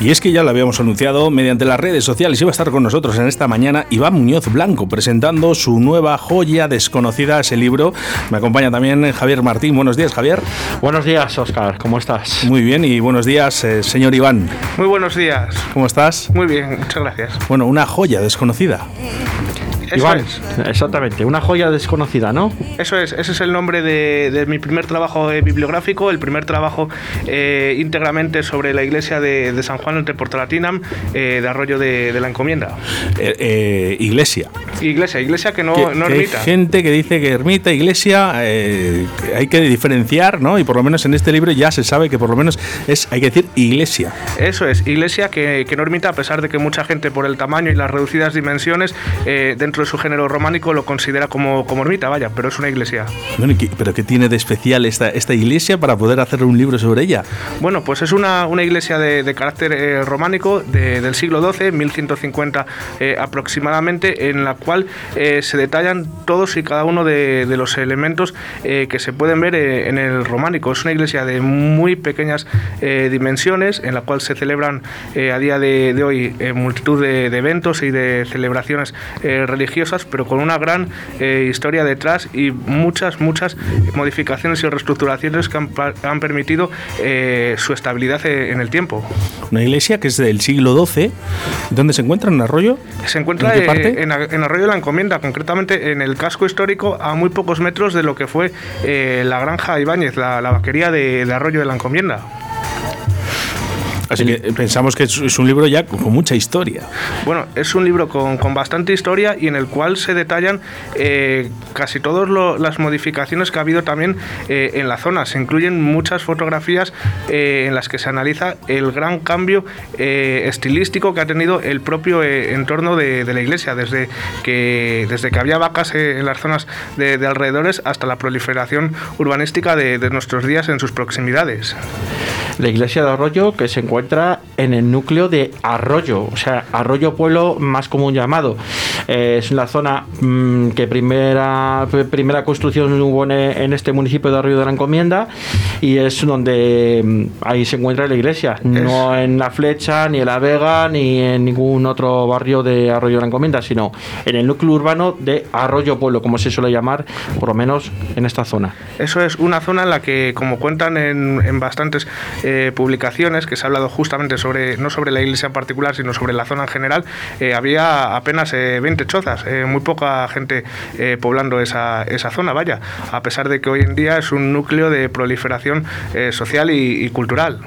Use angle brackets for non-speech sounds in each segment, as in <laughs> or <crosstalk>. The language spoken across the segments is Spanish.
Y es que ya lo habíamos anunciado mediante las redes sociales. Iba a estar con nosotros en esta mañana Iván Muñoz Blanco presentando su nueva joya desconocida, ese libro. Me acompaña también Javier Martín. Buenos días, Javier. Buenos días, Oscar. ¿Cómo estás? Muy bien y buenos días, eh, señor Iván. Muy buenos días. ¿Cómo estás? Muy bien, muchas gracias. Bueno, una joya desconocida. Iván, exactamente, una joya desconocida, ¿no? Eso es, ese es el nombre de, mi primer trabajo eh, bibliográfico, el primer trabajo eh, íntegramente sobre la iglesia de, San Juan entre Portolatinam, eh, de Arroyo de, la Encomienda. iglesia. Iglesia, iglesia que no, no ermita. Hay gente que dice que ermita, iglesia, hay que diferenciar, ¿no? Y por lo menos en este libro ya se sabe que por lo menos es, hay que decir, iglesia. Eso es, iglesia que, que no ermita, a pesar de que mucha gente por el tamaño y las reducidas dimensiones dentro de su género románico lo considera como, como ermita, vaya, pero es una iglesia. ¿Pero qué tiene de especial esta, esta iglesia para poder hacer un libro sobre ella? Bueno, pues es una, una iglesia de, carácter eh, románico del siglo XII, 1150 eh, aproximadamente, en la cual eh, se detallan todos y cada uno de, los elementos que se pueden ver en el románico. Es una iglesia de muy pequeñas dimensiones, en la cual se celebran a día de, hoy multitud de, de, eventos y de celebraciones religiosas pero con una gran eh, historia detrás y muchas, muchas modificaciones y reestructuraciones que han, permitido eh, su estabilidad eh, en el tiempo. Una iglesia que es del siglo XII, ¿dónde se encuentra? ¿En Arroyo? Se encuentra ¿En, Arroyo de la Encomienda, concretamente en el casco histórico, a muy pocos metros de lo que fue la granja Ibáñez, la, vaquería de Arroyo de la Encomienda. Así que pensamos que es un libro ya con mucha historia. Bueno, es un libro con, bastante historia y en el cual se detallan eh, casi todas las modificaciones que ha habido también eh, en la zona. Se incluyen muchas fotografías eh, en las que se analiza el gran cambio estilístico que ha tenido el propio entorno de, la iglesia, desde que, desde que había vacas en las zonas de, alrededores hasta la proliferación urbanística de nuestros días en sus proximidades la iglesia de Arroyo que se encuentra en el núcleo de Arroyo, o sea, Arroyo Pueblo más común llamado. Eh, es una zona mm, que primera, primera construcción hubo en, este municipio de Arroyo de la Encomienda y es donde mm, ahí se encuentra la iglesia, no en La Flecha, ni en La Vega, ni en ningún otro barrio de Arroyo de la Encomienda, sino en el núcleo urbano de Arroyo Pueblo, como se suele llamar, por lo menos en esta zona. Eso es una zona en la que, como cuentan en, en bastantes eh, publicaciones que se ha hablado justamente sobre, no sobre la iglesia en particular, sino sobre la zona en general, eh, había apenas 20 eh, chozas, muy poca gente poblando esa, esa zona, vaya, a pesar de que hoy en día es un núcleo de proliferación social y cultural.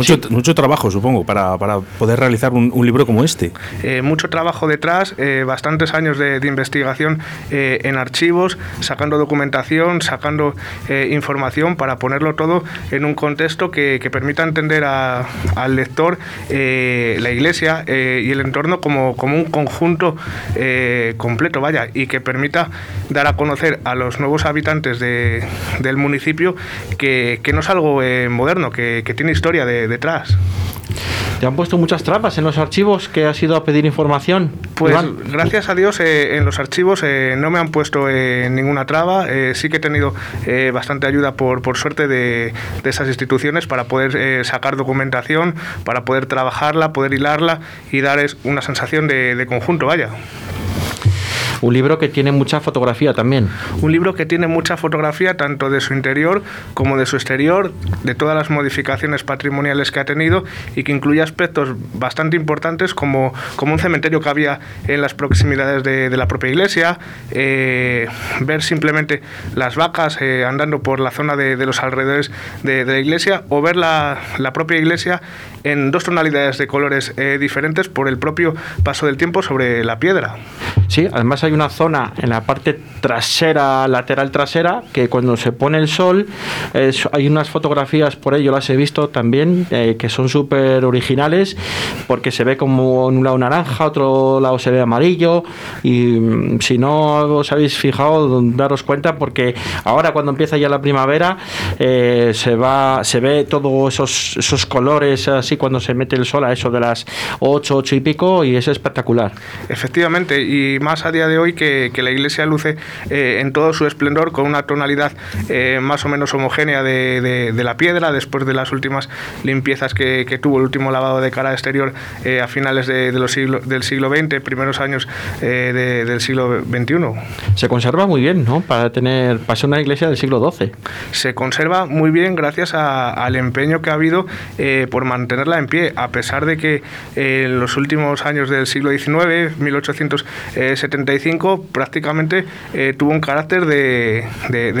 Mucho, mucho trabajo, supongo, para, para poder realizar un, libro como este. Eh, mucho trabajo detrás, eh, bastantes años de, investigación eh, en archivos, sacando documentación, sacando información para ponerlo todo en un contexto que, permita entender al lector la iglesia y el entorno como, como un conjunto completo, vaya, y que permita dar a conocer a los nuevos habitantes de, del municipio que, que, no es algo moderno, que, que tiene historia de, detrás. ¿Te han puesto muchas trampas en los archivos que has ido a pedir información? Pues gracias a Dios eh, en los archivos eh, no me han puesto eh, ninguna traba. sí que he tenido bastante ayuda por, por suerte de, de, esas instituciones para poder sacar documentación, para poder trabajarla, poder hilarla y dar una sensación de, de conjunto, vaya. Un libro que tiene mucha fotografía también. Un libro que tiene mucha fotografía tanto de su interior como de su exterior, de todas las modificaciones patrimoniales que ha tenido y que incluye aspectos bastante importantes como, como un cementerio que había en las proximidades de, la propia iglesia, eh, ver simplemente las vacas eh, andando por la zona de, los alrededores de, la iglesia o ver la, la, propia iglesia en dos tonalidades de colores eh, diferentes por el propio paso del tiempo sobre la piedra. Sí, además hay una zona en la parte trasera, lateral trasera, que cuando se pone el sol, hay unas fotografías por yo las he visto también, eh, que son súper originales, porque se ve como en un lado naranja, otro lado se ve amarillo, y mm, si no os habéis fijado, daros cuenta, porque ahora cuando empieza ya la primavera, eh, se va, se ve todos esos, esos colores así cuando se mete el sol a eso de las 8, 8 y pico, y es espectacular. Efectivamente, y más a día de hoy que, la iglesia luce en todo su esplendor con una tonalidad más o menos homogénea de, la piedra después de las últimas limpiezas que, tuvo el último lavado de cara exterior a finales de, los siglo, del siglo XX, primeros años del siglo XXI. Se conserva muy bien, ¿no? Para tener, para ser una iglesia del siglo XII. Se conserva muy bien gracias al empeño que ha habido por mantenerla en pie, a pesar de que en los últimos años del siglo XIX, 1875, prácticamente eh, tuvo un carácter de,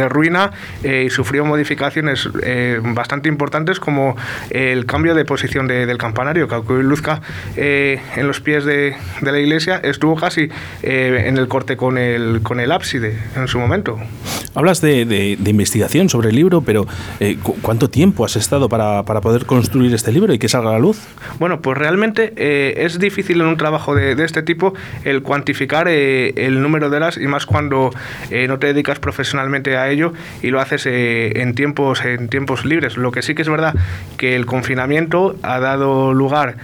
ruina eh, y sufrió modificaciones eh, bastante importantes como el cambio de posición del campanario, que aunque luzca en los pies de, la iglesia, estuvo casi en el corte con el, con el ábside en su momento. Hablas de, investigación sobre el libro, pero ¿cuánto tiempo has estado para, para poder construir este libro y que salga a la luz? Bueno, pues realmente es difícil en un trabajo de, este tipo el cuantificar el número de horas y más cuando eh, no te dedicas profesionalmente a ello y lo haces eh, en tiempos en tiempos libres. Lo que sí que es verdad que el confinamiento ha dado lugar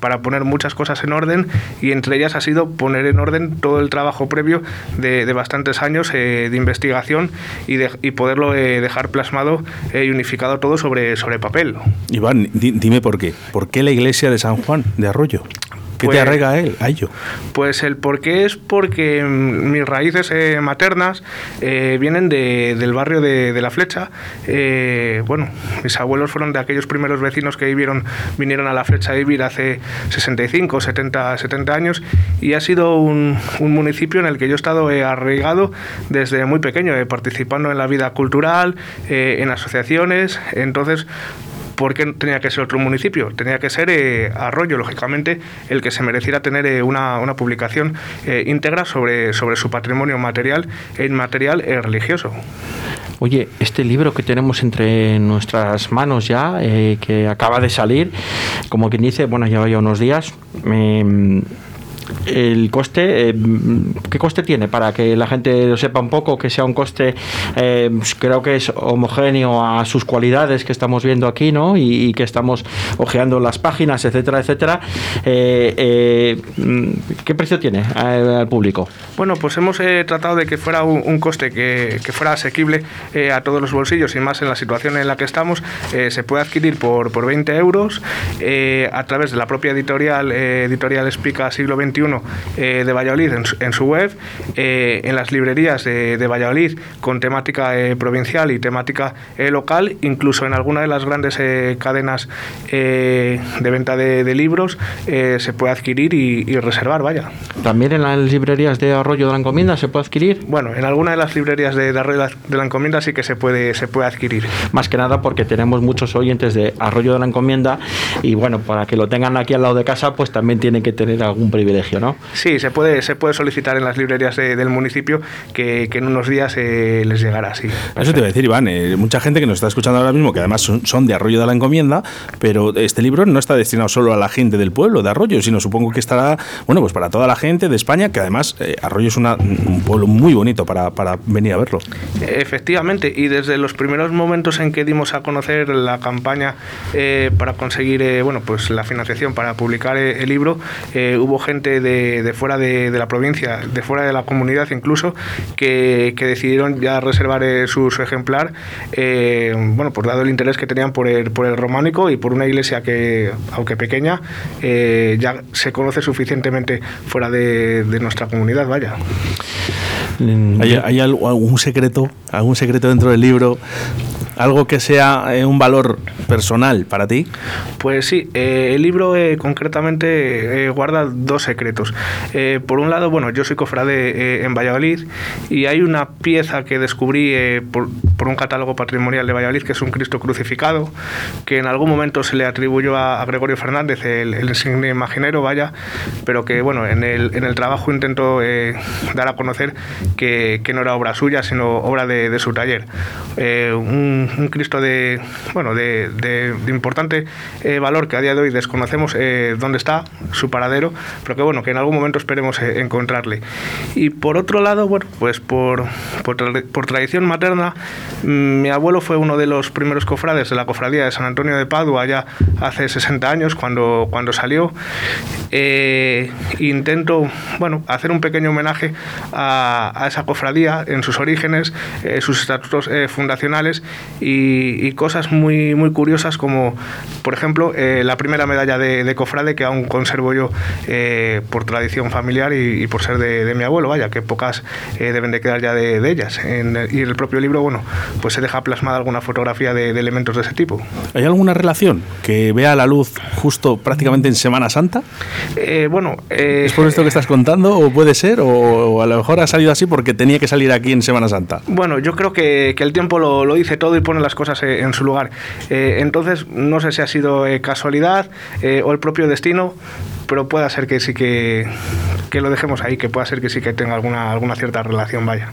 para poner muchas cosas en orden y entre ellas ha sido poner en orden todo el trabajo previo de, bastantes años de investigación y, de, y poderlo dejar plasmado y unificado todo sobre, sobre papel. Iván, dime por qué. ¿Por qué la iglesia de San Juan de Arroyo? ¿Qué te pues, arrega a él, a ello? Pues el porqué es porque mm, mis raíces eh, maternas eh, vienen del barrio de, La Flecha. Eh, bueno, mis abuelos fueron de aquellos primeros vecinos que vivieron, vinieron a La Flecha a vivir hace 65, 70, 70 años y ha sido un, municipio en el que yo he estado arraigado desde muy pequeño, participando en la vida cultural, en asociaciones. Entonces, ¿por qué tenía que ser otro municipio? Tenía que ser eh, Arroyo, lógicamente, el que se mereciera tener eh, una, publicación eh, íntegra sobre, sobre su patrimonio material e inmaterial religioso. Oye, este libro que tenemos entre nuestras manos ya, que acaba de salir, como quien dice, bueno, lleva ya unos días, el coste, eh, ¿qué coste tiene? Para que la gente lo sepa un poco, que sea un coste, eh, pues creo que es homogéneo a sus cualidades que estamos viendo aquí, ¿no? Y, que estamos ojeando las páginas, etcétera, etcétera. Eh, ¿Qué precio tiene al público? Bueno, pues hemos tratado de que fuera un, coste que, fuera asequible a todos los bolsillos y más en la situación en la que estamos. se puede adquirir por, por 20 euros a través de la propia editorial, editorial Explica Siglo XX eh, de Valladolid en, su web, eh, en las librerías de, Valladolid con temática eh, provincial y temática local, incluso en alguna de las grandes cadenas de venta de, libros se puede adquirir y, reservar, vaya. ¿También en las librerías de Arroyo de la Encomienda se puede adquirir? Bueno, en alguna de las librerías de, Arroyo de la Encomienda sí que se puede, se puede adquirir. Más que nada porque tenemos muchos oyentes de Arroyo de la Encomienda y bueno, para que lo tengan aquí al lado de casa, pues también tienen que tener algún privilegio. ¿No? Sí, se puede, se puede solicitar en las librerías del municipio que, en unos días eh, les llegará, así. Eso te iba a decir, Iván, eh, mucha gente que nos está escuchando ahora mismo, que además son, de Arroyo de la Encomienda, pero este libro no está destinado solo a la gente del pueblo de Arroyo, sino supongo que estará, bueno, pues para toda la gente de España, que además eh, Arroyo es un pueblo muy bonito para, para venir a verlo. Efectivamente, y desde los primeros momentos en que dimos a conocer la campaña para conseguir, bueno, pues la financiación para publicar el libro, hubo gente de, fuera de, la provincia, de fuera de la comunidad incluso, que, decidieron ya reservar eh, su, ejemplar, eh, bueno, por dado el interés que tenían por el, por el románico y por una iglesia que, aunque pequeña, eh, ya se conoce suficientemente fuera de, nuestra comunidad, vaya. ¿Hay, ¿Hay, algún secreto, algún secreto dentro del libro ¿Algo que sea eh, un valor personal para ti? Pues sí, eh, el libro eh, concretamente guarda dos secretos. por un lado, bueno, yo soy cofrade en Valladolid y hay una pieza que descubrí por, un catálogo patrimonial de Valladolid que es un Cristo crucificado, que en algún momento se le atribuyó a, Gregorio Fernández, el, el insigne imaginero, vaya, pero que bueno, en el, en el trabajo intentó dar a conocer que, no era obra suya, sino obra de, su taller. un un, Cristo de, bueno, de, de, importante eh, valor que a día de hoy desconocemos eh, dónde está, su paradero, pero que bueno, que en algún momento esperemos eh, encontrarle. Y por otro lado, bueno, pues por, por, por tradición materna, mi abuelo fue uno de los primeros cofrades de la cofradía de San Antonio de Padua, allá hace 60 años, cuando, cuando salió. intento, bueno, hacer un pequeño homenaje a, a esa cofradía en sus orígenes, sus estatutos fundacionales y, cosas muy, muy curiosas como, por ejemplo, eh, la primera medalla de, cofrade que aún conservo yo eh, por tradición familiar y, por ser de, mi abuelo, vaya, que pocas eh, deben de quedar ya de, ellas. En, y el propio libro, bueno, pues se deja plasmada alguna fotografía de, elementos de ese tipo. ¿Hay alguna relación que vea la luz justo prácticamente en Semana Santa? bueno, ¿es por esto que estás contando o puede ser? O, a lo mejor ha salido así porque tenía que salir aquí en Semana Santa? Bueno, yo creo que, que el tiempo lo, lo dice todo y pone las cosas eh, en su lugar. Eh, entonces, no sé si ha sido eh, casualidad o el propio destino, pero puede ser que sí que, que lo dejemos ahí, que pueda ser que sí que tenga alguna, alguna cierta relación, vaya.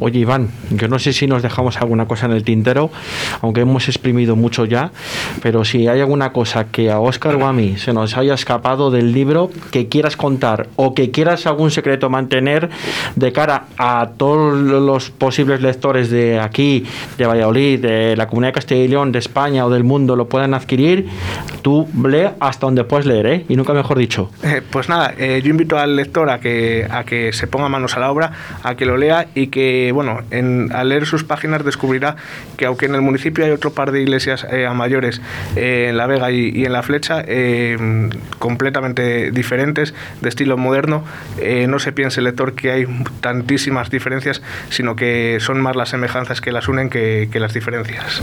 Oye, Iván, yo no sé si nos dejamos alguna cosa en el tintero, aunque hemos exprimido mucho ya, pero si hay alguna cosa que a Oscar o a mí se nos haya escapado del libro que quieras contar o que quieras algún secreto mantener de cara a todos los posibles lectores de aquí, de Valladolid, de la comunidad de Castilla y León, de España o del mundo lo puedan adquirir, tú lee hasta donde puedes leer, ¿eh? Y nunca mejor dicho. Eh, pues nada, eh, yo invito al lector a que, a que se ponga manos a la obra, a que lo lea y que bueno, en, al leer sus páginas descubrirá que aunque en el municipio hay otro par de iglesias eh, a mayores, eh, en La Vega y, en La Flecha, eh, completamente diferentes, de estilo moderno, no se piense el lector que hay tantísimas diferencias, sino que son más las semejanzas que las unen que, las diferencias.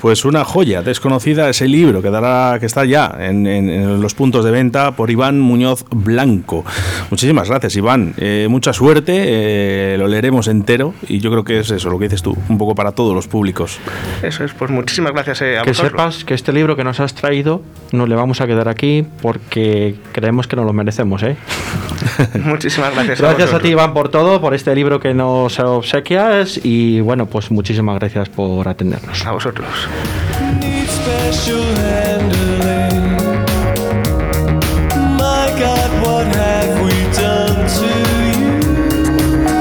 Pues una joya desconocida ese libro que, dará, que está ya en los puntos de venta por Iván Muñoz Blanco. Muchísimas gracias, Iván. mucha suerte, lo leeremos entero y yo creo que es eso, lo que dices tú, un poco para todos los públicos. Eso es, pues muchísimas gracias eh, a Que sepas que este libro que nos has traído nos le vamos a quedar aquí porque creemos que nos lo merecemos, ¿eh? <laughs> muchísimas gracias. Gracias a, ti, Iván, por todo, por este libro que nos obsequias y bueno, pues muchísimas gracias por atendernos. A vosotros.